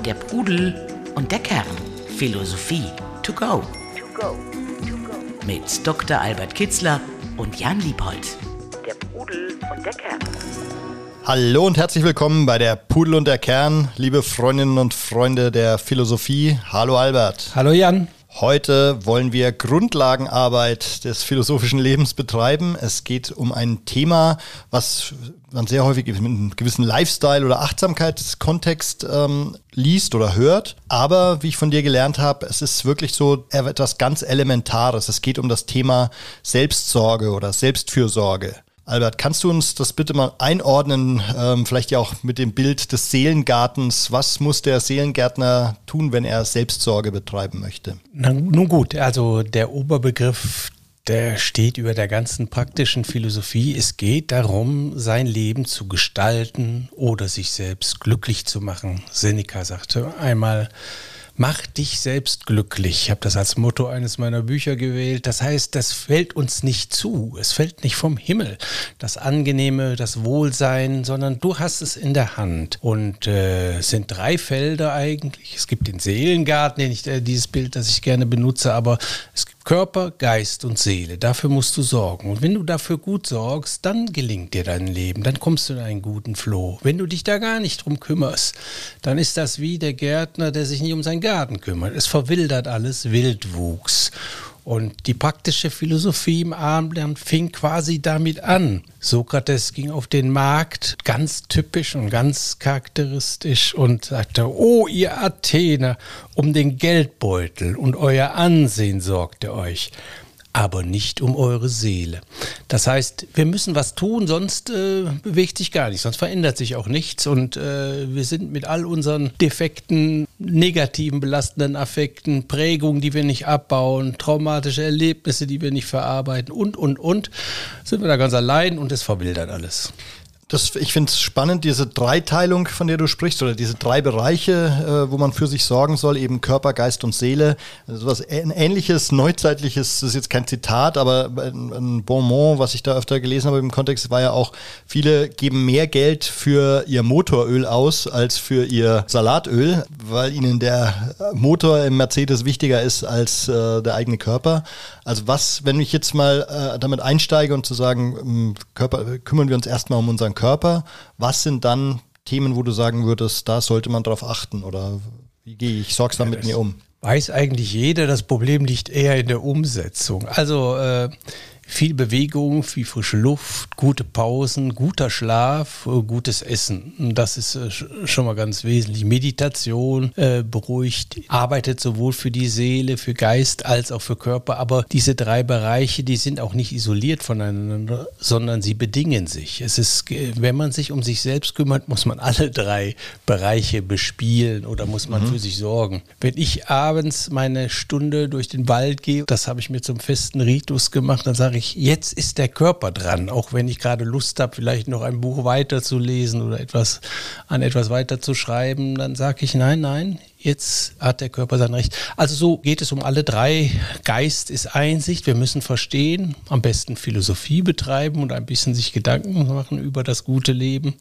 Der Pudel und der Kern. Philosophie to go. To go. To go. Mit Dr. Albert Kitzler und Jan Liebold. Der Pudel und der Kern. Hallo und herzlich willkommen bei der Pudel und der Kern, liebe Freundinnen und Freunde der Philosophie. Hallo Albert. Hallo Jan. Heute wollen wir Grundlagenarbeit des philosophischen Lebens betreiben. Es geht um ein Thema, was man sehr häufig mit einem gewissen Lifestyle- oder Achtsamkeitskontext ähm, liest oder hört. Aber wie ich von dir gelernt habe, es ist wirklich so etwas ganz Elementares. Es geht um das Thema Selbstsorge oder Selbstfürsorge. Albert, kannst du uns das bitte mal einordnen, ähm, vielleicht ja auch mit dem Bild des Seelengartens? Was muss der Seelengärtner tun, wenn er Selbstsorge betreiben möchte? Na, nun gut, also der Oberbegriff, der steht über der ganzen praktischen Philosophie. Es geht darum, sein Leben zu gestalten oder sich selbst glücklich zu machen. Seneca sagte einmal, Mach dich selbst glücklich. Ich habe das als Motto eines meiner Bücher gewählt. Das heißt, das fällt uns nicht zu. Es fällt nicht vom Himmel. Das Angenehme, das Wohlsein, sondern du hast es in der Hand. Und äh, es sind drei Felder eigentlich. Es gibt den Seelengarten, den ich, äh, dieses Bild, das ich gerne benutze, aber es Körper, Geist und Seele. Dafür musst du sorgen. Und wenn du dafür gut sorgst, dann gelingt dir dein Leben. Dann kommst du in einen guten Floh. Wenn du dich da gar nicht drum kümmerst, dann ist das wie der Gärtner, der sich nicht um seinen Garten kümmert. Es verwildert alles, Wildwuchs. Und die praktische Philosophie im Abendland fing quasi damit an. Sokrates ging auf den Markt, ganz typisch und ganz charakteristisch und sagte, oh ihr Athener, um den Geldbeutel und euer Ansehen sorgt ihr euch aber nicht um eure Seele. Das heißt, wir müssen was tun, sonst äh, bewegt sich gar nichts, sonst verändert sich auch nichts und äh, wir sind mit all unseren defekten, negativen, belastenden Affekten, Prägungen, die wir nicht abbauen, traumatische Erlebnisse, die wir nicht verarbeiten und, und, und, sind wir da ganz allein und es verwildert alles. Das, ich finde es spannend, diese Dreiteilung, von der du sprichst, oder diese drei Bereiche, äh, wo man für sich sorgen soll, eben Körper, Geist und Seele. Also was ähnliches, neuzeitliches, das ist jetzt kein Zitat, aber ein, Bonmot, was ich da öfter gelesen habe im Kontext, war ja auch, viele geben mehr Geld für ihr Motoröl aus als für ihr Salatöl, weil ihnen der Motor im Mercedes wichtiger ist als äh, der eigene Körper. Also was, wenn ich jetzt mal äh, damit einsteige und zu sagen, Körper, kümmern wir uns erstmal um unseren Körper, Körper. Was sind dann Themen, wo du sagen würdest, da sollte man drauf achten oder wie gehe ich sorgsam ja, mit mir um? Weiß eigentlich jeder, das Problem liegt eher in der Umsetzung. Also äh, viel Bewegung, viel frische Luft, gute Pausen, guter Schlaf, äh, gutes Essen. Das ist äh, schon mal ganz wesentlich. Meditation äh, beruhigt, arbeitet sowohl für die Seele, für Geist als auch für Körper. Aber diese drei Bereiche, die sind auch nicht isoliert voneinander, sondern sie bedingen sich. Es ist, wenn man sich um sich selbst kümmert, muss man alle drei Bereiche bespielen oder muss man mhm. für sich sorgen. Wenn ich abends meine Stunde durch den Wald gehe, das habe ich mir zum festen Ritus gemacht, dann sage ich, ich, jetzt ist der Körper dran, auch wenn ich gerade Lust habe, vielleicht noch ein Buch weiterzulesen oder etwas an etwas weiter zu schreiben, dann sage ich nein, nein, jetzt hat der Körper sein Recht. Also so geht es um alle drei. Geist ist Einsicht, wir müssen verstehen, am besten Philosophie betreiben und ein bisschen sich Gedanken machen über das gute Leben.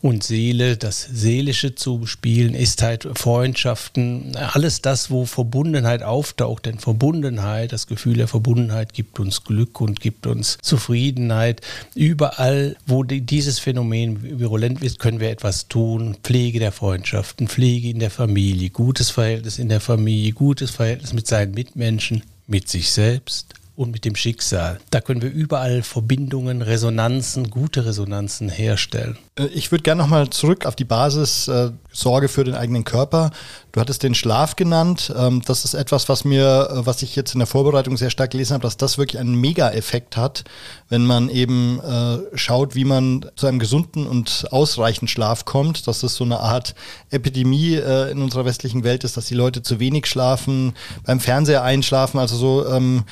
Und Seele, das Seelische zu bespielen, ist halt Freundschaften, alles das, wo Verbundenheit auftaucht. Denn Verbundenheit, das Gefühl der Verbundenheit gibt uns Glück und gibt uns Zufriedenheit. Überall, wo dieses Phänomen virulent ist, können wir etwas tun. Pflege der Freundschaften, Pflege in der Familie, gutes Verhältnis in der Familie, gutes Verhältnis mit seinen Mitmenschen, mit sich selbst und mit dem Schicksal. Da können wir überall Verbindungen, Resonanzen, gute Resonanzen herstellen. Äh, ich würde gerne nochmal zurück auf die Basis äh, Sorge für den eigenen Körper. Du hattest den Schlaf genannt. Ähm, das ist etwas, was mir, äh, was ich jetzt in der Vorbereitung sehr stark gelesen habe, dass das wirklich einen Mega-Effekt hat, wenn man eben äh, schaut, wie man zu einem gesunden und ausreichenden Schlaf kommt. Dass das so eine Art Epidemie äh, in unserer westlichen Welt ist, dass die Leute zu wenig schlafen, beim Fernseher einschlafen, also so ähm,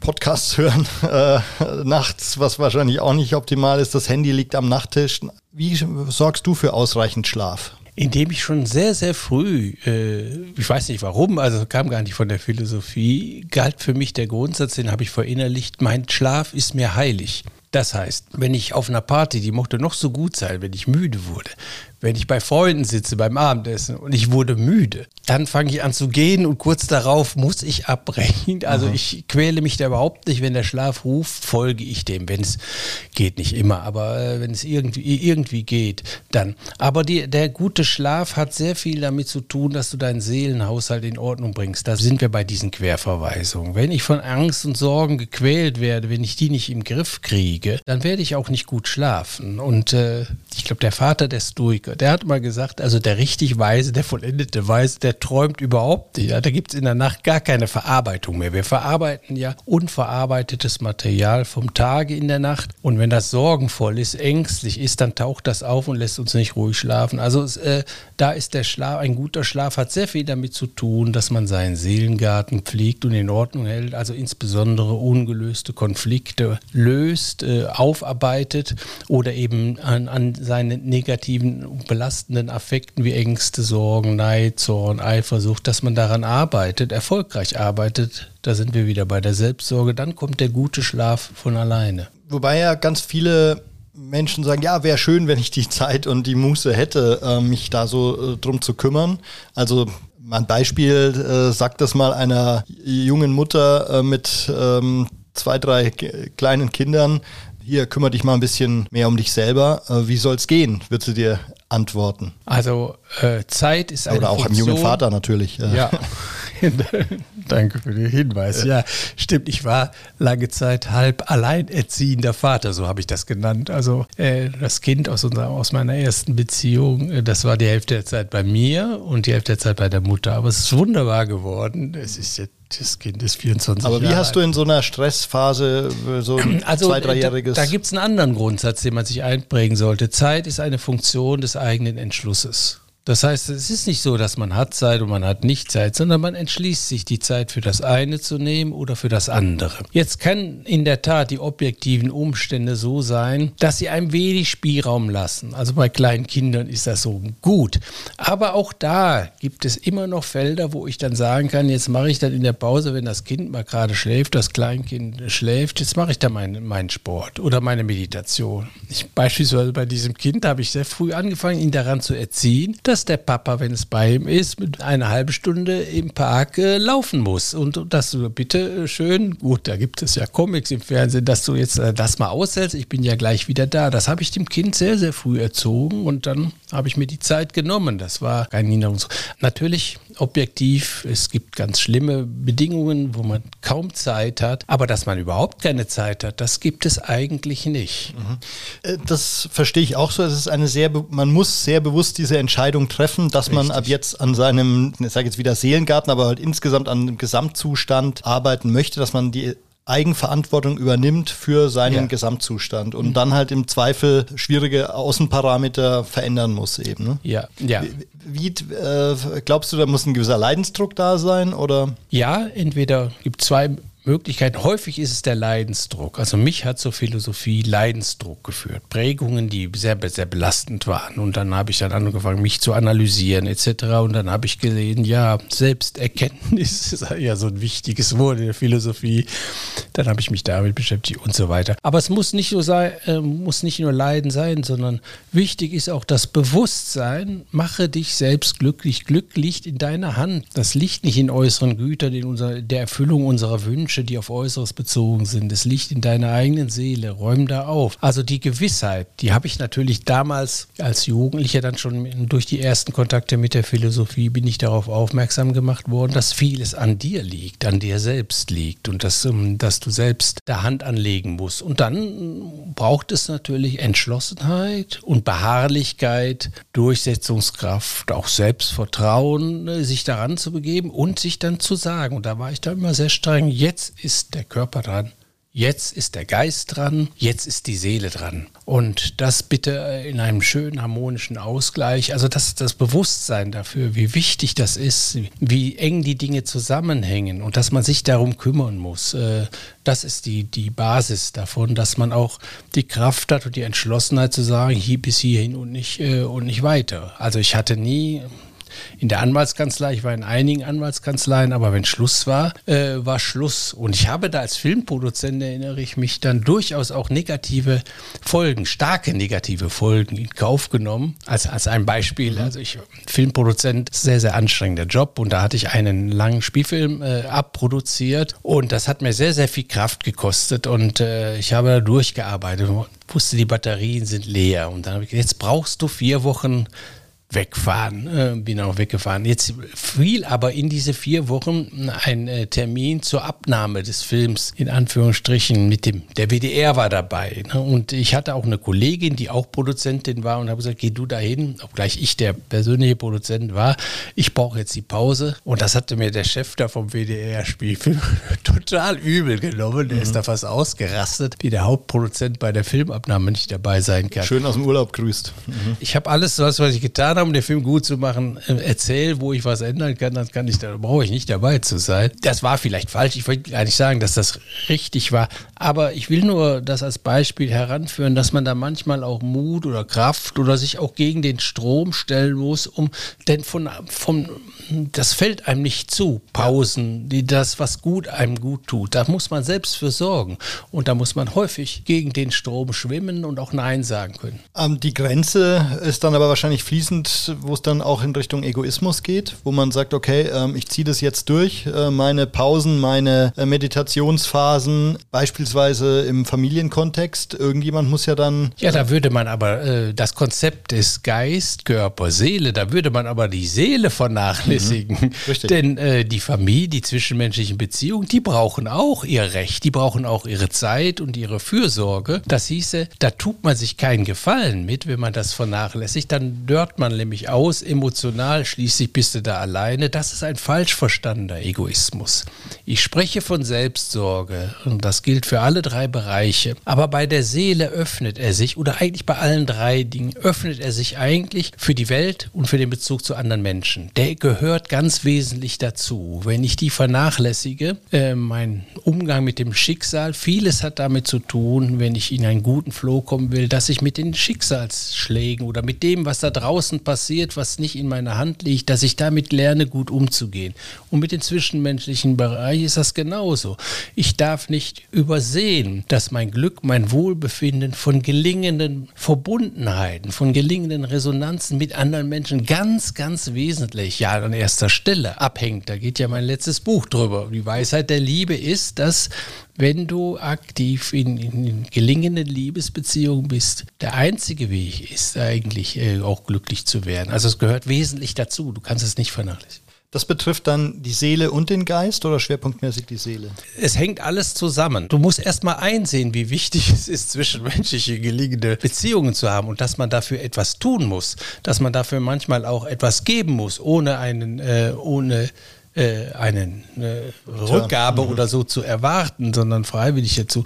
Podcasts hören äh, nachts, was wahrscheinlich auch nicht optimal ist. Das Handy liegt am Nachttisch. Wie sorgst du für ausreichend Schlaf? Indem ich schon sehr, sehr früh, äh, ich weiß nicht warum, also kam gar nicht von der Philosophie, galt für mich der Grundsatz, den habe ich verinnerlicht, mein Schlaf ist mir heilig. Das heißt, wenn ich auf einer Party, die mochte noch so gut sein, wenn ich müde wurde, wenn ich bei Freunden sitze beim Abendessen und ich wurde müde, dann fange ich an zu gehen und kurz darauf muss ich abbrechen. Also mhm. ich quäle mich da überhaupt nicht. Wenn der Schlaf ruft, folge ich dem. Wenn es geht, nicht immer, aber äh, wenn es irgendwie, irgendwie geht, dann. Aber die, der gute Schlaf hat sehr viel damit zu tun, dass du deinen Seelenhaushalt in Ordnung bringst. Da sind wir bei diesen Querverweisungen. Wenn ich von Angst und Sorgen gequält werde, wenn ich die nicht im Griff kriege, dann werde ich auch nicht gut schlafen. Und äh, ich glaube, der Vater der Stoiker, der hat mal gesagt, also der richtig Weise, der vollendete Weise, der träumt überhaupt nicht. Da gibt es in der Nacht gar keine Verarbeitung mehr. Wir verarbeiten ja unverarbeitetes Material vom Tage in der Nacht. Und wenn das sorgenvoll ist, ängstlich ist, dann taucht das auf und lässt uns nicht ruhig schlafen. Also äh, da ist der Schlaf, ein guter Schlaf hat sehr viel damit zu tun, dass man seinen Seelengarten pflegt und in Ordnung hält. Also insbesondere ungelöste Konflikte löst, äh, aufarbeitet oder eben an, an seine negativen belastenden Affekten wie Ängste, Sorgen, Neid, Zorn, Eifersucht, dass man daran arbeitet, erfolgreich arbeitet, da sind wir wieder bei der Selbstsorge, dann kommt der gute Schlaf von alleine. Wobei ja ganz viele Menschen sagen, ja, wäre schön, wenn ich die Zeit und die Muße hätte, äh, mich da so äh, drum zu kümmern. Also mein Beispiel, äh, sagt das mal einer jungen Mutter äh, mit ähm, zwei, drei kleinen Kindern, hier kümmere dich mal ein bisschen mehr um dich selber. Äh, wie soll es gehen, wird sie dir antworten. Also äh, Zeit ist eine Oder auch Funktion, einem jungen Vater natürlich. Ja. Danke für den Hinweis. Ja, stimmt. Ich war lange Zeit halb alleinerziehender Vater, so habe ich das genannt. Also äh, das Kind aus, unserer, aus meiner ersten Beziehung, äh, das war die Hälfte der Zeit bei mir und die Hälfte der Zeit bei der Mutter. Aber es ist wunderbar geworden. Es ist jetzt das Kind ist 24 Aber wie Jahre hast du in so einer Stressphase äh, so ein also, zwei, dreijähriges? Da, da gibt es einen anderen Grundsatz, den man sich einprägen sollte. Zeit ist eine Funktion des eigenen Entschlusses. Das heißt, es ist nicht so, dass man hat Zeit und man hat nicht Zeit, sondern man entschließt sich, die Zeit für das eine zu nehmen oder für das andere. Jetzt kann in der Tat die objektiven Umstände so sein, dass sie einem wenig Spielraum lassen. Also bei kleinen Kindern ist das so gut. Aber auch da gibt es immer noch Felder, wo ich dann sagen kann, jetzt mache ich dann in der Pause, wenn das Kind mal gerade schläft, das Kleinkind schläft, jetzt mache ich da meinen mein Sport oder meine Meditation. Ich, beispielsweise bei diesem Kind habe ich sehr früh angefangen, ihn daran zu erziehen, dass der Papa, wenn es bei ihm ist, mit einer halben Stunde im Park äh, laufen muss. Und, dass du bitte schön, gut, da gibt es ja Comics im Fernsehen, dass du jetzt äh, das mal aushältst, ich bin ja gleich wieder da. Das habe ich dem Kind sehr, sehr früh erzogen und dann habe ich mir die Zeit genommen. Das war kein Hinderungs. Natürlich objektiv, es gibt ganz schlimme Bedingungen, wo man kaum Zeit hat, aber dass man überhaupt keine Zeit hat, das gibt es eigentlich nicht. Mhm. Äh, das verstehe ich auch so. Es ist eine sehr, man muss sehr bewusst diese Entscheidung treffen, dass Richtig. man ab jetzt an seinem, ich sage jetzt wieder Seelengarten, aber halt insgesamt an dem Gesamtzustand arbeiten möchte, dass man die Eigenverantwortung übernimmt für seinen ja. Gesamtzustand und mhm. dann halt im Zweifel schwierige Außenparameter verändern muss eben. Ne? Ja, ja. Wie, äh, glaubst du, da muss ein gewisser Leidensdruck da sein oder? Ja, entweder gibt zwei Möglichkeiten. Häufig ist es der Leidensdruck. Also mich hat zur Philosophie Leidensdruck geführt. Prägungen, die sehr, sehr belastend waren. Und dann habe ich dann angefangen, mich zu analysieren etc. Und dann habe ich gesehen, ja, Selbsterkenntnis ist ja so ein wichtiges Wort in der Philosophie. Dann habe ich mich damit beschäftigt und so weiter. Aber es muss nicht nur sein, äh, muss nicht nur Leiden sein, sondern wichtig ist auch das Bewusstsein. Mache dich selbst glücklich. Glück liegt in deiner Hand. Das liegt nicht in äußeren Gütern, in unserer, der Erfüllung unserer Wünsche Wünsche, die auf Äußeres bezogen sind. Es liegt in deiner eigenen Seele. Räum da auf. Also die Gewissheit, die habe ich natürlich damals als Jugendlicher dann schon durch die ersten Kontakte mit der Philosophie bin ich darauf aufmerksam gemacht worden, dass vieles an dir liegt, an dir selbst liegt und dass, ähm, dass du selbst der Hand anlegen musst. Und dann braucht es natürlich Entschlossenheit und Beharrlichkeit, Durchsetzungskraft, auch Selbstvertrauen, äh, sich daran zu begeben und sich dann zu sagen. Und da war ich da immer sehr streng. Jetzt Jetzt ist der Körper dran. Jetzt ist der Geist dran, jetzt ist die Seele dran. Und das bitte in einem schönen harmonischen Ausgleich. Also das, das Bewusstsein dafür, wie wichtig das ist, wie eng die Dinge zusammenhängen und dass man sich darum kümmern muss. Äh, das ist die, die Basis davon, dass man auch die Kraft hat und die Entschlossenheit zu sagen, hier bis hierhin und nicht, äh, und nicht weiter. Also ich hatte nie in der Anwaltskanzlei, ich war in einigen Anwaltskanzleien, aber wenn Schluss war, äh, war Schluss. Und ich habe da als Filmproduzent, erinnere ich mich, dann durchaus auch negative Folgen, starke negative Folgen in Kauf genommen. Als, als ein Beispiel, mhm. also ich, Filmproduzent, sehr, sehr anstrengender Job und da hatte ich einen langen Spielfilm äh, abproduziert und das hat mir sehr, sehr viel Kraft gekostet und äh, ich habe da durchgearbeitet wusste, die Batterien sind leer. Und dann habe ich gesagt, jetzt brauchst du vier Wochen wegfahren. Äh, bin auch weggefahren. Jetzt fiel aber in diese vier Wochen ein äh, Termin zur Abnahme des Films, in Anführungsstrichen, mit dem, der WDR war dabei. Ne? Und ich hatte auch eine Kollegin, die auch Produzentin war und habe gesagt, geh du dahin, obgleich ich der persönliche Produzent war. Ich brauche jetzt die Pause. Und das hatte mir der Chef da vom WDR-Spielfilm total übel genommen. Der mhm. ist da fast ausgerastet, wie der Hauptproduzent bei der Filmabnahme nicht dabei sein kann. Schön aus dem Urlaub grüßt. Mhm. Ich habe alles, was, was ich getan habe, um den Film gut zu machen, äh, erzähl, wo ich was ändern kann, dann kann ich, da brauche ich nicht dabei zu sein. Das war vielleicht falsch. Ich wollte gar nicht sagen, dass das richtig war. Aber ich will nur das als Beispiel heranführen, dass man da manchmal auch Mut oder Kraft oder sich auch gegen den Strom stellen muss, um, denn von, von, das fällt einem nicht zu. Pausen, die das, was gut einem gut tut. Da muss man selbst für sorgen. Und da muss man häufig gegen den Strom schwimmen und auch Nein sagen können. Ähm, die Grenze ist dann aber wahrscheinlich fließend wo es dann auch in Richtung Egoismus geht, wo man sagt, okay, ähm, ich ziehe das jetzt durch, äh, meine Pausen, meine äh, Meditationsphasen, beispielsweise im Familienkontext. Irgendjemand muss ja dann. Ja, da würde man aber äh, das Konzept des Geist, Körper, Seele, da würde man aber die Seele vernachlässigen. Mhm, richtig. Denn äh, die Familie, die zwischenmenschlichen Beziehungen, die brauchen auch ihr Recht, die brauchen auch ihre Zeit und ihre Fürsorge. Das hieße, da tut man sich keinen Gefallen mit, wenn man das vernachlässigt, dann dört man nämlich aus, emotional, schließlich bist du da alleine. Das ist ein falsch verstandener Egoismus. Ich spreche von Selbstsorge und das gilt für alle drei Bereiche. Aber bei der Seele öffnet er sich, oder eigentlich bei allen drei Dingen, öffnet er sich eigentlich für die Welt und für den Bezug zu anderen Menschen. Der gehört ganz wesentlich dazu. Wenn ich die vernachlässige, äh, mein Umgang mit dem Schicksal, vieles hat damit zu tun, wenn ich in einen guten Flow kommen will, dass ich mit den Schicksalsschlägen oder mit dem, was da draußen passiert, passiert, was nicht in meiner Hand liegt, dass ich damit lerne, gut umzugehen. Und mit dem zwischenmenschlichen Bereich ist das genauso. Ich darf nicht übersehen, dass mein Glück, mein Wohlbefinden von gelingenden Verbundenheiten, von gelingenden Resonanzen mit anderen Menschen ganz, ganz wesentlich, ja, an erster Stelle abhängt. Da geht ja mein letztes Buch drüber. Die Weisheit der Liebe ist, dass wenn du aktiv in, in gelingenden Liebesbeziehungen bist, der einzige Weg ist eigentlich äh, auch glücklich zu werden. Also es gehört wesentlich dazu. Du kannst es nicht vernachlässigen. Das betrifft dann die Seele und den Geist oder schwerpunktmäßig die Seele? Es hängt alles zusammen. Du musst erstmal einsehen, wie wichtig es ist, zwischenmenschliche gelingende Beziehungen zu haben und dass man dafür etwas tun muss, dass man dafür manchmal auch etwas geben muss, ohne einen, äh, ohne äh, eine, eine Rückgabe mhm. oder so zu erwarten, sondern freiwillig dazu.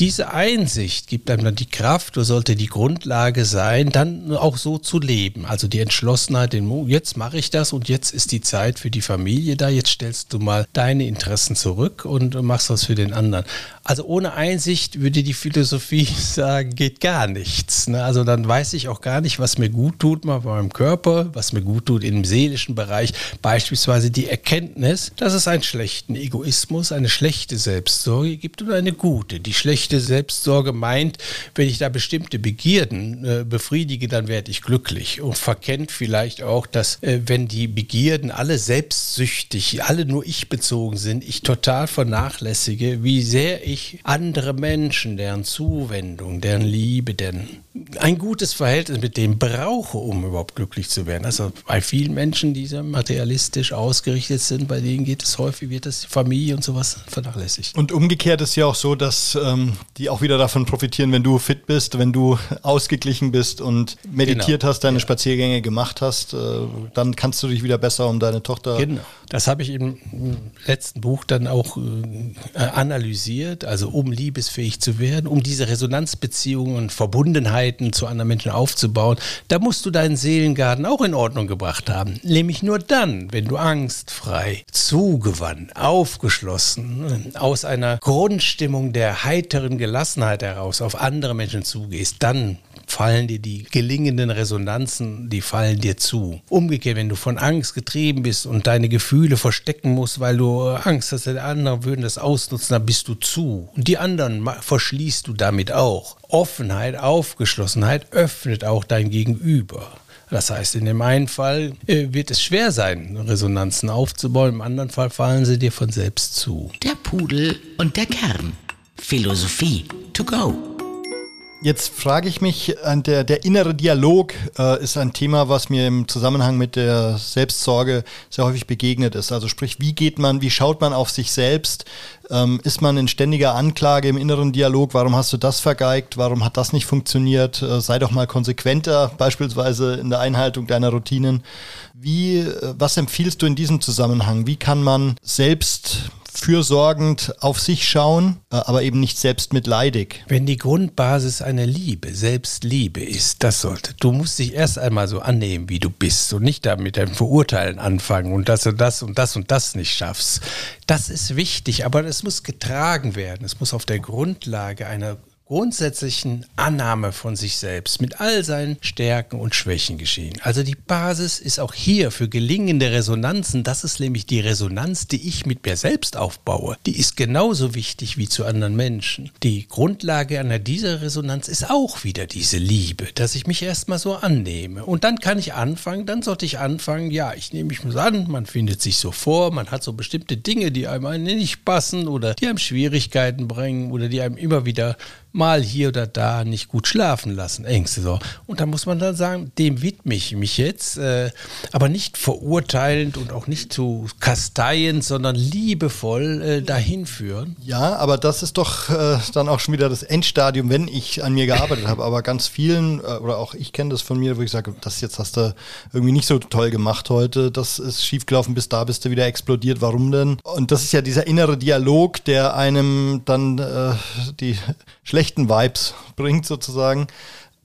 Diese Einsicht gibt einem dann die Kraft, oder sollte die Grundlage sein, dann auch so zu leben. Also die Entschlossenheit, den Mut, jetzt mache ich das und jetzt ist die Zeit für die Familie da, jetzt stellst du mal deine Interessen zurück und machst das für den anderen. Also ohne Einsicht würde die Philosophie sagen, geht gar nichts. Ne? Also dann weiß ich auch gar nicht, was mir gut tut mal bei meinem Körper, was mir gut tut im seelischen Bereich. Beispielsweise die Erkenntnis, dass es einen schlechten Egoismus, eine schlechte Selbstsorge gibt und eine gute. Die schlechte Selbstsorge meint, wenn ich da bestimmte Begierden äh, befriedige, dann werde ich glücklich und verkennt vielleicht auch, dass äh, wenn die Begierden alle selbstsüchtig, alle nur ich bezogen sind, ich total vernachlässige, wie sehr ich andere Menschen, deren Zuwendung, deren Liebe, deren ein gutes Verhältnis mit dem brauche, um überhaupt glücklich zu werden. Also bei vielen Menschen, die materialistisch ausgerichtet sind, bei denen geht es häufig, wird das Familie und sowas vernachlässigt. Und umgekehrt ist ja auch so, dass ähm, die auch wieder davon profitieren, wenn du fit bist, wenn du ausgeglichen bist und meditiert genau. hast, deine ja. Spaziergänge gemacht hast, äh, dann kannst du dich wieder besser um deine Tochter. Genau. Das habe ich im letzten Buch dann auch äh, analysiert, also um liebesfähig zu werden, um diese Resonanzbeziehungen und Verbundenheiten zu anderen Menschen aufzubauen, da musst du deinen Seelengarten auch in Ordnung gebracht haben. Nämlich nur dann, wenn du angstfrei, zugewandt, aufgeschlossen, aus einer Grundstimmung der heiteren Gelassenheit heraus auf andere Menschen zugehst, dann fallen dir die gelingenden Resonanzen, die fallen dir zu. Umgekehrt, wenn du von Angst getrieben bist und deine Gefühle verstecken musst, weil du Angst hast, die anderen würden das ausnutzen, dann bist du zu. Und die anderen verschließt du damit auch. Offenheit, Aufgeschlossenheit öffnet auch dein Gegenüber. Das heißt, in dem einen Fall äh, wird es schwer sein, Resonanzen aufzubauen, im anderen Fall fallen sie dir von selbst zu. Der Pudel und der Kern. Philosophie to go. Jetzt frage ich mich, der, der innere Dialog äh, ist ein Thema, was mir im Zusammenhang mit der Selbstsorge sehr häufig begegnet ist. Also sprich, wie geht man, wie schaut man auf sich selbst? Ähm, ist man in ständiger Anklage im inneren Dialog? Warum hast du das vergeigt? Warum hat das nicht funktioniert? Äh, sei doch mal konsequenter, beispielsweise in der Einhaltung deiner Routinen. Wie, äh, was empfiehlst du in diesem Zusammenhang? Wie kann man selbst fürsorgend auf sich schauen, äh, aber eben nicht selbstmitleidig. Wenn die Grundbasis eine Liebe, Selbstliebe ist, das sollte. Du musst dich erst einmal so annehmen, wie du bist und nicht da mit deinem Verurteilen anfangen und dass du das und das und das nicht schaffst. Das ist wichtig, aber es muss getragen werden. Es muss auf der Grundlage einer grundsätzlichen Annahme von sich selbst mit all seinen Stärken und Schwächen geschehen. Also die Basis ist auch hier für gelingende Resonanzen. Das ist nämlich die Resonanz, die ich mit mir selbst aufbaue. Die ist genauso wichtig wie zu anderen Menschen. Die Grundlage einer dieser Resonanz ist auch wieder diese Liebe, dass ich mich erstmal so annehme. Und dann kann ich anfangen, dann sollte ich anfangen, ja, ich nehme mich mal an, man findet sich so vor, man hat so bestimmte Dinge, die einem nicht passen oder die einem Schwierigkeiten bringen oder die einem immer wieder mal hier oder da nicht gut schlafen lassen, Ängste so. Und da muss man dann sagen, dem widme ich mich jetzt, äh, aber nicht verurteilend und auch nicht zu kasteiend, sondern liebevoll äh, dahin führen. Ja, aber das ist doch äh, dann auch schon wieder das Endstadium, wenn ich an mir gearbeitet habe. Aber ganz vielen, äh, oder auch ich kenne das von mir, wo ich sage, das jetzt hast du irgendwie nicht so toll gemacht heute, das ist schiefgelaufen, bis da bist du wieder explodiert, warum denn? Und das ist ja dieser innere Dialog, der einem dann äh, die schlechte schlechten Vibes bringt sozusagen.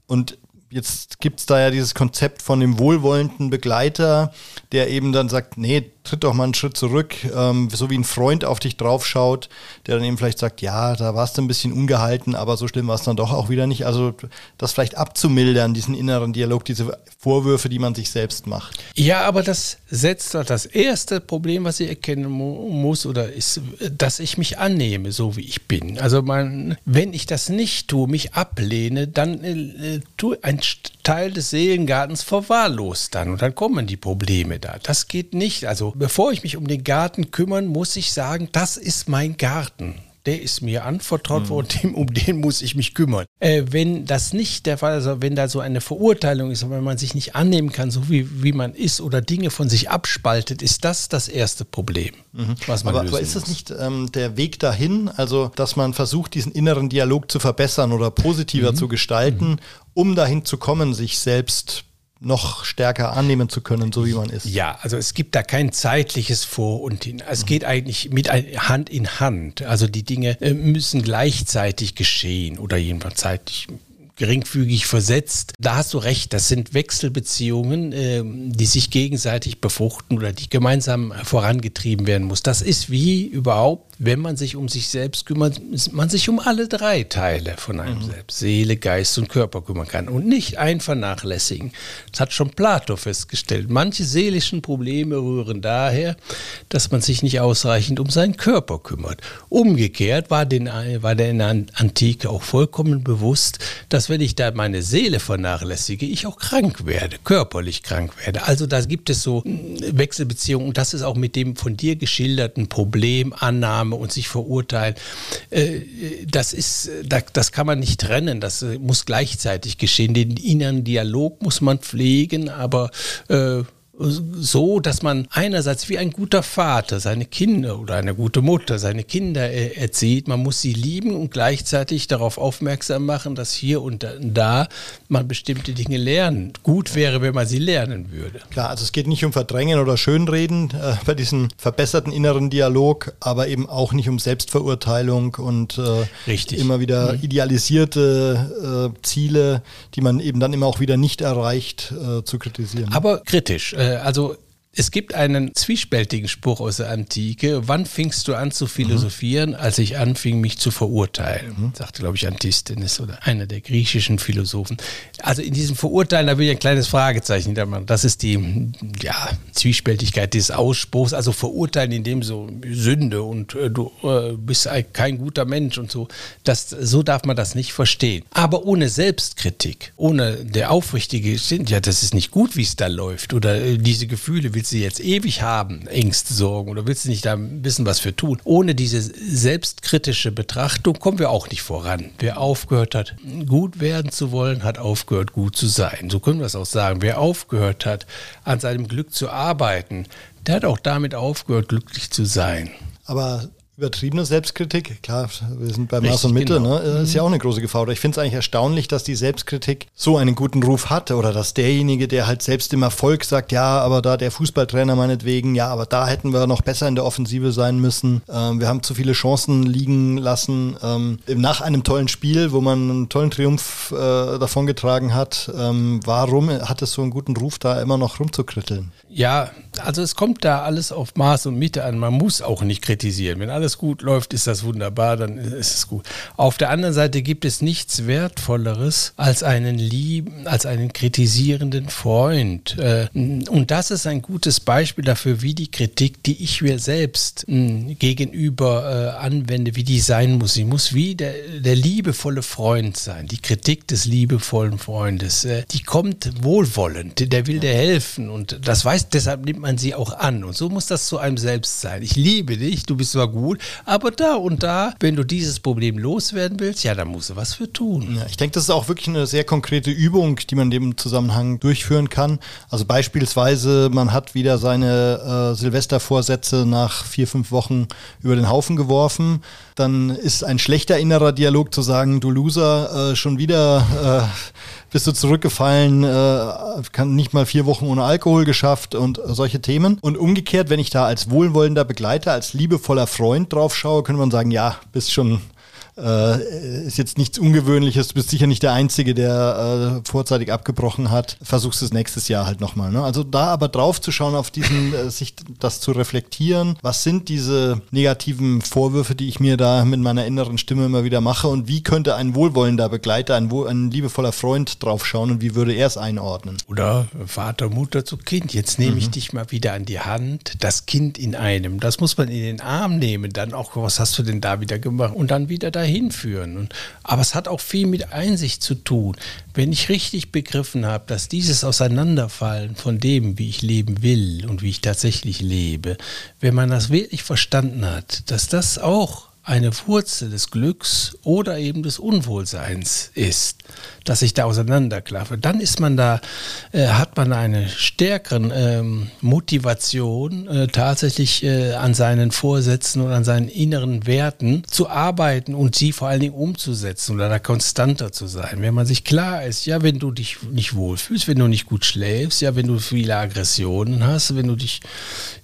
Und jetzt gibt es da ja dieses Konzept von dem wohlwollenden Begleiter, der eben dann sagt, nee, tritt doch mal einen Schritt zurück, ähm, so wie ein Freund auf dich draufschaut, der dann eben vielleicht sagt, ja, da warst du ein bisschen ungehalten, aber so schlimm war es dann doch auch wieder nicht. Also das vielleicht abzumildern, diesen inneren Dialog, diese Vorwürfe, die man sich selbst macht. Ja, aber das setzt das erste Problem, was ich erkennen mu muss, oder ist, dass ich mich annehme, so wie ich bin. Also man, wenn ich das nicht tue, mich ablehne, dann äh, tue ein Teil des Seelengartens verwahrlost dann und dann kommen die Probleme da. Das geht nicht. Also bevor ich mich um den Garten kümmern, muss ich sagen, das ist mein Garten der ist mir anvertraut mhm. worden, um den muss ich mich kümmern. Äh, wenn das nicht der Fall ist, also wenn da so eine Verurteilung ist, wenn man sich nicht annehmen kann, so wie, wie man ist oder Dinge von sich abspaltet, ist das das erste Problem, mhm. was man aber, lösen aber ist das nicht ähm, der Weg dahin, also dass man versucht, diesen inneren Dialog zu verbessern oder positiver mhm. zu gestalten, mhm. um dahin zu kommen, sich selbst noch stärker annehmen zu können, so wie man ist. Ja, also es gibt da kein zeitliches Vor und hin. Es mhm. geht eigentlich mit Hand in Hand. Also die Dinge äh, müssen gleichzeitig geschehen oder jedenfalls zeitlich geringfügig versetzt. Da hast du recht, das sind Wechselbeziehungen, äh, die sich gegenseitig befruchten oder die gemeinsam vorangetrieben werden muss. Das ist wie überhaupt wenn man sich um sich selbst kümmert, man sich um alle drei Teile von einem mhm. selbst, Seele, Geist und Körper kümmern kann und nicht ein vernachlässigen. Das hat schon Plato festgestellt. Manche seelischen Probleme rühren daher, dass man sich nicht ausreichend um seinen Körper kümmert. Umgekehrt war, den, war der in der Antike auch vollkommen bewusst, dass wenn ich da meine Seele vernachlässige, ich auch krank werde, körperlich krank werde. Also da gibt es so Wechselbeziehungen und das ist auch mit dem von dir geschilderten Problem Annahme Annahme und sich verurteilen, äh, das ist, das kann man nicht trennen. Das äh, muss gleichzeitig geschehen. Den inneren Dialog muss man pflegen, aber äh, so, dass man einerseits wie ein guter Vater seine Kinder oder eine gute Mutter seine Kinder äh, erzieht, man muss sie lieben und gleichzeitig darauf aufmerksam machen, dass hier und da man bestimmte Dinge lernen. Gut wäre, wenn man sie lernen würde. Klar, also es geht nicht um Verdrängen oder Schönreden äh, bei diesem verbesserten inneren Dialog, aber eben auch nicht um Selbstverurteilung und äh, immer wieder mhm. idealisierte äh, Ziele, die man eben dann immer auch wieder nicht erreicht, äh, zu kritisieren. Aber kritisch. Äh, also Es gibt einen zwiespältigen Spruch aus der Antike. Wann fingst du an zu philosophieren, als ich anfing, mich zu verurteilen? Mhm. Sagte, glaube ich, Antisthenes oder einer der griechischen Philosophen. Also in diesem Verurteilen, da will ich ein kleines Fragezeichen hintermachen. Das ist die ja, Zwiespältigkeit dieses Ausspruchs. Also verurteilen in dem so Sünde und äh, du äh, bist kein guter Mensch und so. Das, so darf man das nicht verstehen. Aber ohne Selbstkritik, ohne der aufrichtige Sinn, ja, das ist nicht gut, wie es da läuft. Oder äh, diese Gefühle willst du jetzt ewig haben, Ängste, Sorgen, oder willst du nicht da wissen, was für tun? Ohne diese selbstkritische Betrachtung kommen wir auch nicht voran. Wer aufgehört hat, gut werden zu wollen, hat aufgehört, gut zu sein. So können wir es auch sagen. Wer aufgehört hat, an seinem Glück zu arbeiten, der hat auch damit aufgehört, glücklich zu sein. Aber Übertriebene Selbstkritik, klar, wir sind bei Maß und Mitte, genau. ne? ist ja auch eine große Gefahr. Oder ich finde es eigentlich erstaunlich, dass die Selbstkritik so einen guten Ruf hat oder dass derjenige, der halt selbst im Erfolg sagt, ja, aber da der Fußballtrainer meinetwegen, ja, aber da hätten wir noch besser in der Offensive sein müssen. Ähm, wir haben zu viele Chancen liegen lassen. Ähm, nach einem tollen Spiel, wo man einen tollen Triumph äh, davongetragen hat, ähm, warum hat es so einen guten Ruf, da immer noch rumzukritteln? Ja, also es kommt da alles auf Maß und Mitte an. Man muss auch nicht kritisieren. Wenn alles gut läuft, ist das wunderbar, dann ist es gut. Auf der anderen Seite gibt es nichts Wertvolleres als einen lieben, als einen kritisierenden Freund. Äh, und das ist ein gutes Beispiel dafür, wie die Kritik, die ich mir selbst gegenüber äh, anwende, wie die sein muss. Sie muss wie der, der liebevolle Freund sein. Die Kritik des liebevollen Freundes. Äh, die kommt wohlwollend. Der will dir helfen. Und das weiß, deshalb nimmt man sie auch an. Und so muss das zu einem selbst sein. Ich liebe dich, du bist zwar gut, aber da und da, wenn du dieses Problem loswerden willst, ja, dann musst du was für tun. Ja, ich denke, das ist auch wirklich eine sehr konkrete Übung, die man in dem Zusammenhang durchführen kann. Also beispielsweise, man hat wieder seine äh, Silvestervorsätze nach vier, fünf Wochen über den Haufen geworfen. Dann ist ein schlechter innerer Dialog zu sagen, du Loser, äh, schon wieder äh, bist du zurückgefallen, äh, kann nicht mal vier Wochen ohne Alkohol geschafft und solche Themen. Und umgekehrt, wenn ich da als wohlwollender Begleiter, als liebevoller Freund drauf schaue, könnte man sagen, ja, bist schon äh, ist jetzt nichts Ungewöhnliches, du bist sicher nicht der Einzige, der äh, vorzeitig abgebrochen hat. Versuchst es nächstes Jahr halt nochmal. Ne? Also da aber drauf zu schauen, auf diesen, äh, sich das zu reflektieren. Was sind diese negativen Vorwürfe, die ich mir da mit meiner inneren Stimme immer wieder mache und wie könnte ein wohlwollender Begleiter, ein, ein liebevoller Freund drauf schauen und wie würde er es einordnen? Oder Vater, Mutter zu Kind. Jetzt nehme mhm. ich dich mal wieder an die Hand. Das Kind in einem, das muss man in den Arm nehmen. Dann auch, was hast du denn da wieder gemacht? Und dann wieder dahin hinführen. Und, aber es hat auch viel mit Einsicht zu tun. Wenn ich richtig begriffen habe, dass dieses Auseinanderfallen von dem, wie ich leben will und wie ich tatsächlich lebe, wenn man das wirklich verstanden hat, dass das auch eine Wurzel des Glücks oder eben des Unwohlseins ist, dass ich da auseinanderklaffe, dann ist man da, äh, hat man eine stärkere ähm, Motivation, äh, tatsächlich äh, an seinen Vorsätzen und an seinen inneren Werten zu arbeiten und sie vor allen Dingen umzusetzen oder da konstanter zu sein. Wenn man sich klar ist, ja, wenn du dich nicht wohlfühlst, wenn du nicht gut schläfst, ja, wenn du viele Aggressionen hast, wenn du dich,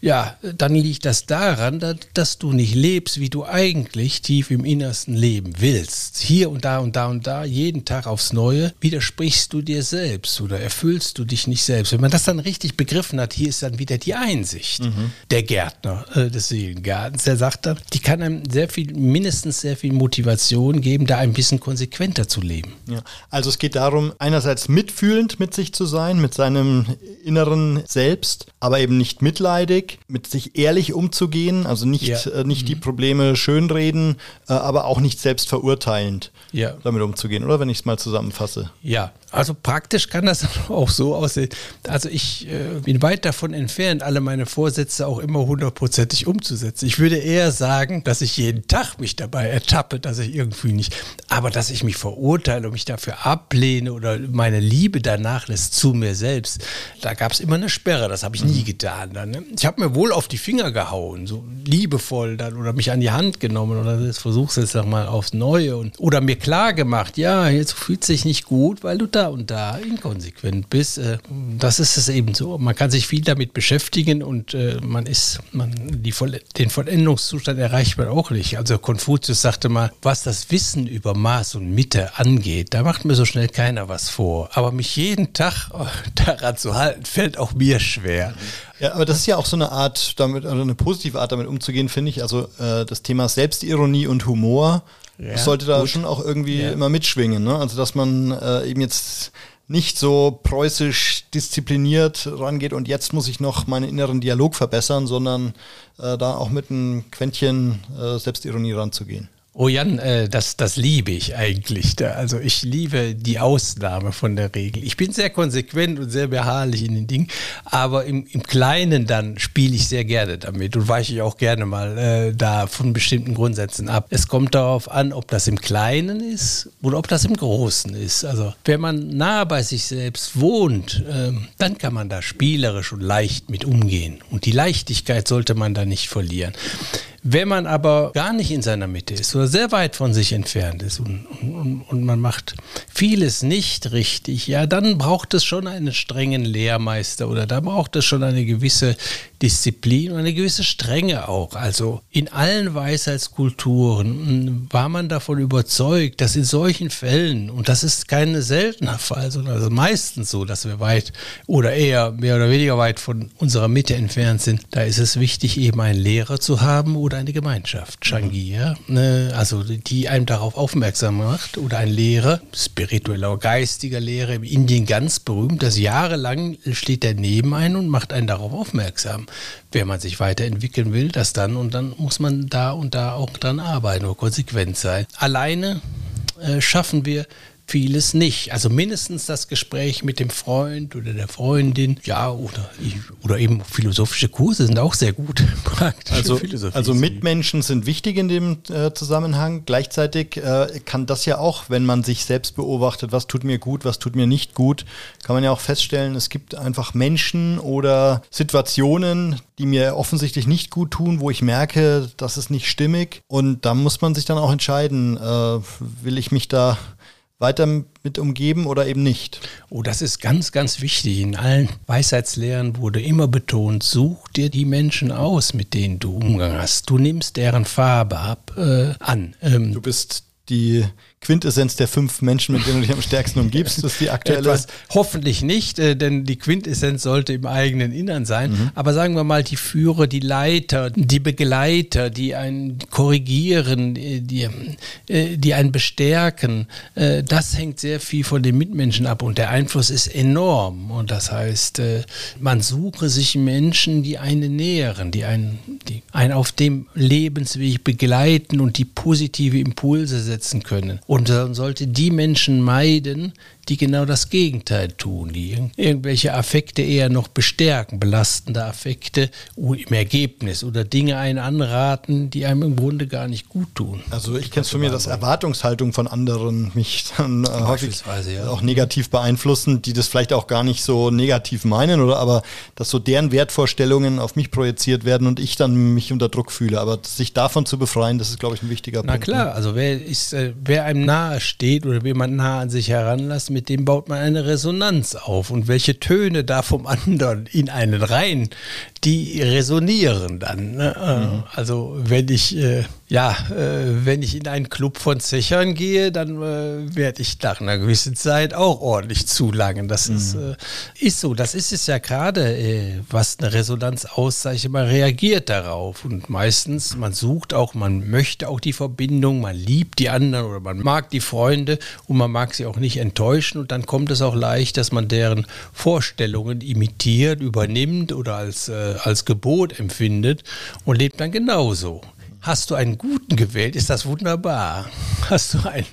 ja, dann liegt das daran, dass, du nicht lebst, wie du eigentlich tief im Innersten leben willst, hier und da und da und da, jeden Tag aufs Neue, widersprichst du dir selbst oder erfüllst du dich nicht selbst. Wenn man das dann richtig begriffen hat, hier ist dann wieder die Einsicht. Mhm. Der Gärtner äh, des Seelengartens, der sagt dann, die kann einem sehr viel, mindestens sehr viel Motivation geben, da ein bisschen konsequenter zu leben. Ja. Also es geht darum, einerseits mitfühlend mit sich zu sein, mit seinem inneren Selbst, aber eben nicht mitleidig, mit sich ehrlich umzugehen, also nicht, ja. äh, nicht mhm. die Probleme schönreden reden, äh, aber auch nicht selbst verurteilend ja. damit umzugehen, oder wenn ich es mal zusammenfasse. Ja, also praktisch kann das auch so aussehen. Also ich äh, bin weit davon entfernt, alle meine Vorsätze auch immer hundertprozentig umzusetzen. Ich würde eher sagen, dass ich jeden Tag mich dabei ertappe, dass ich irgendwie nicht, aber dass ich mich verurteile und mich dafür ablehne oder meine Liebe danach lässt zu mir selbst. Da gab es immer eine Sperre, das habe ich nie getan. Dann, ne? Ich habe mir wohl auf die Finger gehauen, so liebevoll dann oder mich an die Hand genommen oder das versuchst jetzt nochmal aufs Neue und, oder mir klar gemacht, ja, jetzt fühlt sich nicht gut, weil du da und da inkonsequent bist. Äh, das ist es eben so. Man kann sich viel damit beschäftigen und äh, man ist, man, die den Vollendungszustand erreicht man auch nicht. Also Konfuzius sagte mal, was das Wissen über Maß und Mitte angeht, da macht mir so schnell keiner was vor. Aber mich jeden Tag daran zu halten, fällt auch mir schwer. Ja, aber das ist ja auch so eine Art, damit, also eine positive Art, damit umzugehen, finde ich. Also äh, das Thema Selbstironie und Humor ja, sollte da gut. schon auch irgendwie ja. immer mitschwingen. Ne? Also dass man äh, eben jetzt nicht so preußisch diszipliniert rangeht und jetzt muss ich noch meinen inneren Dialog verbessern, sondern äh, da auch mit einem Quäntchen äh, Selbstironie ranzugehen. Oh Jan, äh, das, das liebe ich eigentlich. Also ich liebe die Ausnahme von der Regel. Ich bin sehr konsequent und sehr beharrlich in den Dingen, aber im, im Kleinen dann spiele ich sehr gerne damit und weiche ich auch gerne mal äh, da von bestimmten Grundsätzen ab. Es kommt darauf an, ob das im Kleinen ist oder ob das im Großen ist. Also wenn man nah bei sich selbst wohnt, äh, dann kann man da spielerisch und leicht mit umgehen. Und die Leichtigkeit sollte man da nicht verlieren. Wenn man aber gar nicht in seiner Mitte ist oder sehr weit von sich entfernt ist und, und, und, man macht vieles nicht richtig, ja, dann braucht es schon einen strengen Lehrmeister oder da braucht es schon eine gewisse Disziplin und eine gewisse Strenge auch. Also in allen Weisheitskulturen hm, war man davon überzeugt, dass in solchen Fällen, und das ist kein seltener Fall, sondern also meistens so, dass wir weit oder eher mehr oder weniger weit von unserer Mitte entfernt sind, da ist es wichtig, eben einen Lehrer zu haben oder eine Gemeinschaft, Changia, ne, also die einem darauf aufmerksam macht oder ein Lehrer, spiritueller oder geistiger Lehrer, in Indien ganz berühmt, dass jahrelang steht er neben einem und macht einen darauf aufmerksam wenn man sich weiterentwickeln will, das dann und dann muss man da und da auch dran arbeiten oder konsequent sein. Alleine äh, schaffen wir vieles nicht. Also mindestens das Gespräch mit dem Freund oder der Freundin, ja, oder, oder eben philosophische Kurse sind auch sehr gut. also, also Mitmenschen sind wichtig in dem äh, Zusammenhang. Gleichzeitig äh, kann das ja auch, wenn man sich selbst beobachtet, was tut mir gut, was tut mir nicht gut, kann man ja auch feststellen, es gibt einfach Menschen oder Situationen, die mir offensichtlich nicht gut tun, wo ich merke, das ist nicht stimmig. Und da muss man sich dann auch entscheiden, äh, will ich mich da weiter mit umgeben oder eben nicht. Oh, das ist ganz, ganz wichtig. In allen Weisheitslehren wurde immer betont, such dir die Menschen aus, mit denen du Umgang hast. Du nimmst deren Farbe ab äh, an. Ähm, du bist die Quintessenz der fünf Menschen, mit denen du dich am stärksten umgibst, ist die aktuelle? Etwas, hoffentlich nicht, äh, denn die Quintessenz sollte im eigenen Innern sein. Mhm. Aber sagen wir mal, die Führer, die Leiter, die Begleiter, die einen korrigieren, äh, die, äh, die einen bestärken, das hängt sehr viel von den Mitmenschen ab und der Einfluss ist enorm. Und das heißt, man suche sich Menschen, die einen nähren, die einen, die einen auf dem Lebensweg begleiten und die positive Impulse setzen können. Und man sollte die Menschen meiden, die genau das Gegenteil tun, die irgendwelche Affekte eher noch bestärken, belastende Affekte im Ergebnis oder Dinge einen anraten, die einem im Grunde gar nicht gut tun. Also ich kenne es von mir, dass Erwartungshaltung von anderen mich dann äh, häufig ja. auch negativ beeinflussen, die das vielleicht auch gar nicht so negativ meinen oder aber dass so deren Wertvorstellungen auf mich projiziert werden und ich dann mich unter Druck fühle. Aber sich davon zu befreien, das ist, glaube ich, ein wichtiger Na Punkt. Na klar, ne? also wer, ist, äh, wer einem nahe steht oder wen man nah an sich heranlässt, mit dem baut man eine Resonanz auf. Und welche Töne da vom anderen in einen rein, die resonieren dann. Ne? Mhm. Also wenn ich äh, ja, äh, wenn ich in einen Club von Zechern gehe, dann äh, werde ich nach einer gewissen Zeit auch ordentlich zulangen. Das mhm. ist, äh, ist so. Das ist es ja gerade, äh, was eine Resonanz auszeichnet. Man reagiert darauf und meistens, man sucht auch, man möchte auch die Verbindung, man liebt die anderen oder man mag die Freunde und man mag sie auch nicht enttäuschen und dann kommt es auch leicht, dass man deren Vorstellungen imitiert, übernimmt oder als, äh, als Gebot empfindet und lebt dann genauso. Hast du einen guten gewählt, ist das wunderbar. Hast du einen,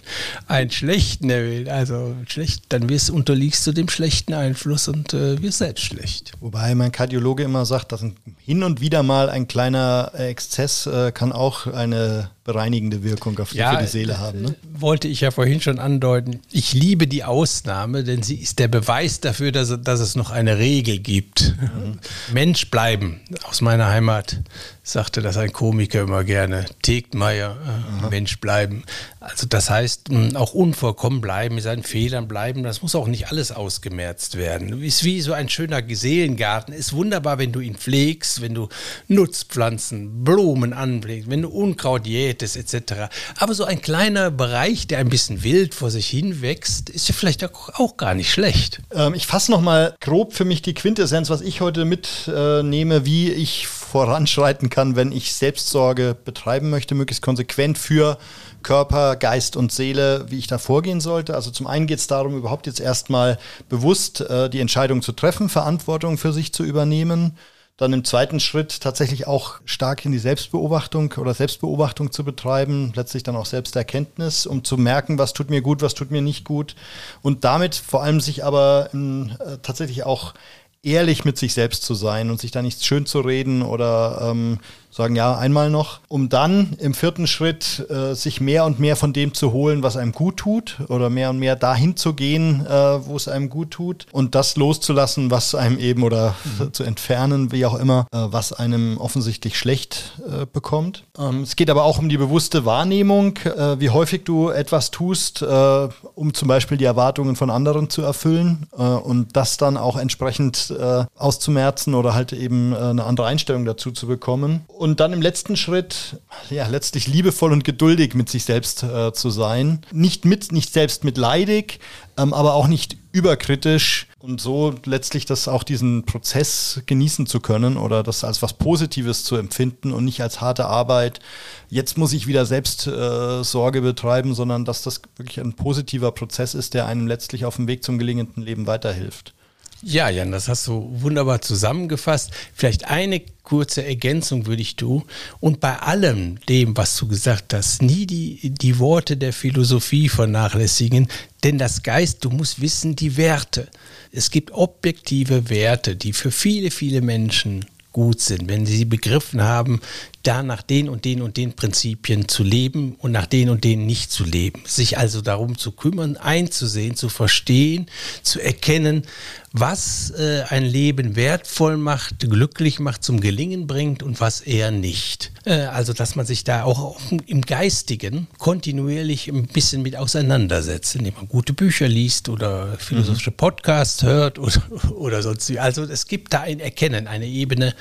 einen schlechten erwählt, also schlecht, dann wirst, unterliegst du dem schlechten Einfluss und äh, wirst selbst schlecht. Wobei mein Kardiologe immer sagt, dass hin und wieder mal ein kleiner Exzess äh, kann auch eine bereinigende Wirkung auf die, ja, für die Seele haben. Ne? Wollte ich ja vorhin schon andeuten. Ich liebe die Ausnahme, denn sie ist der Beweis dafür, dass, dass es noch eine Regel gibt. Mhm. Mensch bleiben. Aus meiner Heimat sagte das ein Komiker immer gerne. Tegtmeier, äh, Mensch bleiben. Also das heißt, auch unvollkommen bleiben, mit seinen Fehlern bleiben. Das muss auch nicht alles ausgemerzt werden. Ist wie so ein schöner Seelengarten. Ist wunderbar, wenn du ihn pflegst, wenn du Nutzpflanzen, Blumen anpflegst, wenn du Unkraut jähst Diabetes etc. Aber so ein kleiner Bereich, der ein bisschen wild vor sich hin wächst, ist ja vielleicht auch, gar nicht schlecht. Ähm, ich fasse nochmal grob für mich die Quintessenz, was ich heute mitnehme, äh, wie ich voranschreiten kann, wenn ich Selbstsorge betreiben möchte, möglichst konsequent für Körper, Geist und Seele, wie ich da vorgehen sollte. Also zum einen geht es darum, überhaupt jetzt erstmal bewusst äh, die Entscheidung zu treffen, Verantwortung für sich zu übernehmen. Dann im zweiten Schritt tatsächlich auch stark in die Selbstbeobachtung oder Selbstbeobachtung zu betreiben, letztlich dann auch Selbsterkenntnis, um zu merken, was tut mir gut, was tut mir nicht gut. Und damit vor allem sich aber in, äh, tatsächlich auch ehrlich mit sich selbst zu sein und sich da nichts schön zu reden oder ähm, sagen, ja, einmal noch, um dann im vierten Schritt äh, sich mehr und mehr von dem zu holen, was einem gut tut oder mehr und mehr dahin zu gehen, äh, wo es einem gut tut und das loszulassen, was einem eben oder mhm. zu entfernen, wie auch immer, äh, was einem offensichtlich schlecht äh, bekommt. Ähm, es geht aber auch um die bewusste Wahrnehmung, äh, wie häufig du etwas tust, äh, um zum Beispiel die Erwartungen von anderen zu erfüllen und das dann auch entsprechend auszumerzen oder halt eben eine andere Einstellung dazu zu bekommen und dann im letzten Schritt, ja, letztlich liebevoll und geduldig mit sich selbst äh, zu sein. Nicht mit, nicht selbst mitleidig, ähm, aber auch nicht überkritisch und so letztlich das auch diesen Prozess genießen zu können oder das als was Positives zu empfinden und nicht als harte Arbeit. Jetzt muss ich wieder selbst äh, Sorge betreiben, sondern dass das wirklich ein positiver Prozess ist, der einem letztlich auf dem Weg zum gelingenden Leben weiterhilft. Ja, Jan, das hast du wunderbar zusammengefasst. Vielleicht eine kurze Ergänzung würde ich tun. Und bei allem dem, was du gesagt hast, nie die, die Worte der Philosophie vernachlässigen, denn das Geist, du musst wissen, die Werte. Es gibt objektive Werte, die für viele, viele Menschen gut sind, wenn sie begriffen haben, da nach den und den und den Prinzipien zu leben und nach den und denen nicht zu leben. Sich also darum zu kümmern, einzusehen, zu verstehen, zu erkennen, was äh, ein Leben wertvoll macht, glücklich macht, zum Gelingen bringt und was eher nicht. Äh, also, dass man sich da auch im Geistigen kontinuierlich ein bisschen mit auseinandersetzt, indem man gute Bücher liest oder philosophische mhm. Podcasts hört oder, oder sonst. Also, es gibt da ein Erkennen, eine Ebene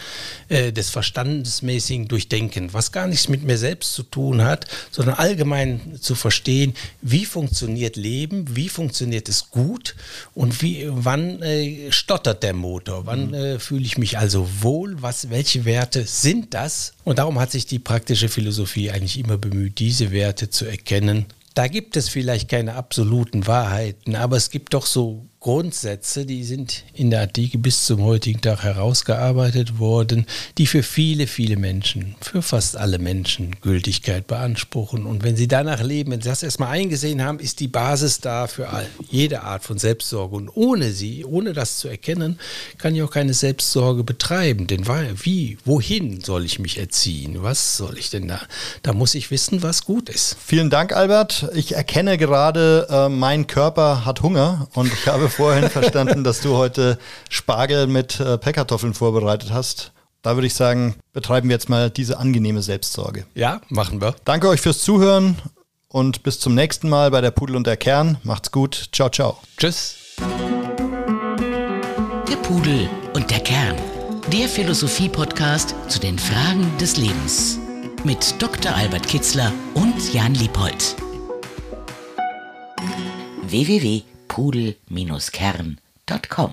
äh, des verstandesmäßigen Durchdenken, was gar nichts mit mir selbst zu tun hat, sondern allgemein zu verstehen, wie funktioniert Leben, wie funktioniert es gut und wie, wann äh, stottert der Motor? Wann mhm. äh, fühle ich mich also wohl? Was, welche Werte sind das? Und darum hat sich die praktische Philosophie eigentlich immer bemüht, diese Werte zu erkennen. Da gibt es vielleicht keine absoluten Wahrheiten, aber es gibt doch so Grundsätze, die sind in der Antike bis zum heutigen Tag herausgearbeitet worden, die für viele, viele Menschen, für fast alle Menschen Gültigkeit beanspruchen. Und wenn sie danach leben, wenn sie das erstmal eingesehen haben, ist die Basis da für all, jede Art von Selbstsorge. Und ohne sie, ohne das zu erkennen, kann ich auch keine Selbstsorge betreiben. Denn wie, wohin soll ich mich erziehen? Was soll ich denn da? Da muss ich wissen, was gut ist. Vielen Dank, Albert. Ich erkenne gerade, äh, mein Körper hat Hunger und ich habe vorhin verstanden, dass du heute Spargel mit äh, Pellkartoffeln vorbereitet hast. Da würde ich sagen, betreiben wir jetzt mal diese angenehme Selbstsorge. Ja, machen wir. Danke euch fürs Zuhören und bis zum nächsten Mal bei der Pudel und der Kern. Macht's gut. Ciao, ciao. Tschüss. Der Pudel und der Kern. Der Philosophie-Podcast zu den Fragen des Lebens. Mit Dr. Albert Kitzler und Jan Liebold. www pudel-kern.com